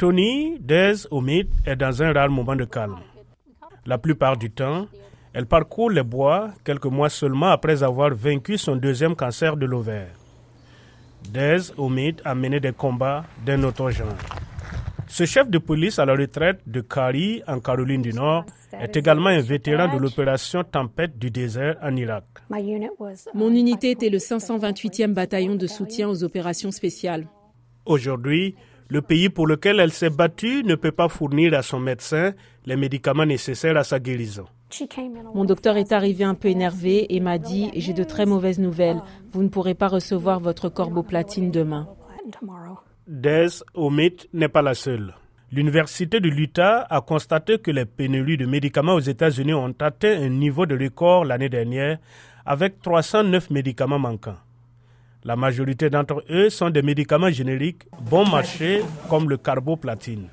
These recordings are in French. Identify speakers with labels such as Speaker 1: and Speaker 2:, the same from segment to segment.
Speaker 1: Tony Des Omid est dans un rare moment de calme. La plupart du temps, elle parcourt les bois quelques mois seulement après avoir vaincu son deuxième cancer de l'ovaire. Des Omid a mené des combats d'un autre genre. Ce chef de police à la retraite de Kari, en Caroline du Nord, est également un vétéran de l'opération Tempête du désert en Irak.
Speaker 2: Mon unité était le 528e bataillon de soutien aux opérations spéciales.
Speaker 1: Aujourd'hui, le pays pour lequel elle s'est battue ne peut pas fournir à son médecin les médicaments nécessaires à sa guérison.
Speaker 2: Mon docteur est arrivé un peu énervé et m'a dit J'ai de très mauvaises nouvelles. Vous ne pourrez pas recevoir votre corboplatine demain.
Speaker 1: Des Omid n'est pas la seule. L'Université de l'Utah a constaté que les pénuries de médicaments aux États-Unis ont atteint un niveau de record l'année dernière avec 309 médicaments manquants. La majorité d'entre eux sont des médicaments génériques bon marché comme le carboplatine.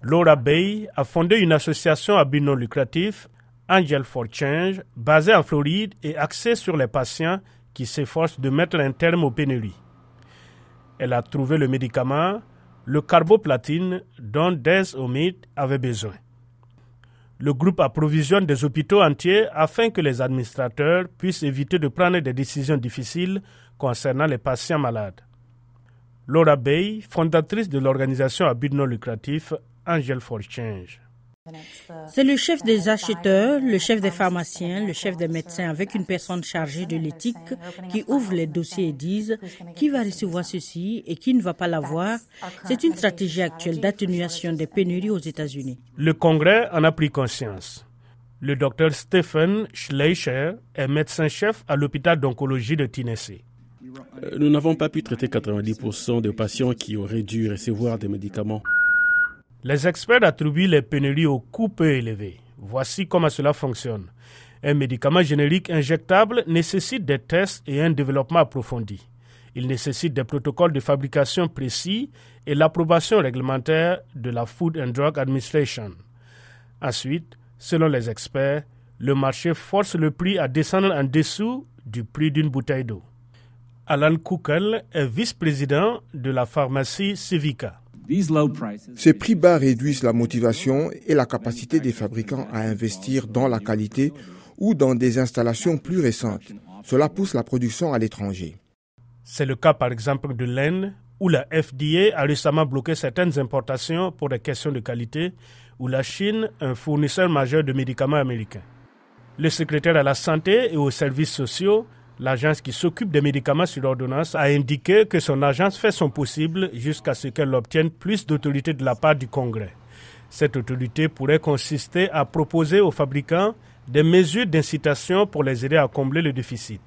Speaker 1: Laura Bay a fondé une association à but non lucratif, Angel for Change, basée en Floride et axée sur les patients qui s'efforcent de mettre un terme aux pénuries. Elle a trouvé le médicament, le carboplatine, dont Des Omid avait besoin. Le groupe approvisionne des hôpitaux entiers afin que les administrateurs puissent éviter de prendre des décisions difficiles concernant les patients malades. Laura Bay, fondatrice de l'organisation à but non lucratif Angel for Change.
Speaker 3: C'est le chef des acheteurs, le chef des pharmaciens, le chef des médecins avec une personne chargée de l'éthique qui ouvre les dossiers et disent qui va recevoir ceci et qui ne va pas l'avoir. C'est une stratégie actuelle d'atténuation des pénuries aux États-Unis.
Speaker 1: Le Congrès en a pris conscience. Le docteur Stephen Schleicher est médecin-chef à l'hôpital d'oncologie de Tennessee.
Speaker 4: Euh, nous n'avons pas pu traiter 90% des patients qui auraient dû recevoir des médicaments.
Speaker 1: Les experts attribuent les pénuries au coût peu élevé. Voici comment cela fonctionne. Un médicament générique injectable nécessite des tests et un développement approfondi. Il nécessite des protocoles de fabrication précis et l'approbation réglementaire de la Food and Drug Administration. Ensuite, selon les experts, le marché force le prix à descendre en dessous du prix d'une bouteille d'eau. Alan Kukel est vice-président de la pharmacie Civica.
Speaker 5: Ces prix bas réduisent la motivation et la capacité des fabricants à investir dans la qualité ou dans des installations plus récentes. Cela pousse la production à l'étranger.
Speaker 1: C'est le cas par exemple de l'Inde, où la FDA a récemment bloqué certaines importations pour des questions de qualité, ou la Chine, un fournisseur majeur de médicaments américains. Le secrétaire à la santé et aux services sociaux L'agence qui s'occupe des médicaments sur ordonnance a indiqué que son agence fait son possible jusqu'à ce qu'elle obtienne plus d'autorité de la part du Congrès. Cette autorité pourrait consister à proposer aux fabricants des mesures d'incitation pour les aider à combler le déficit.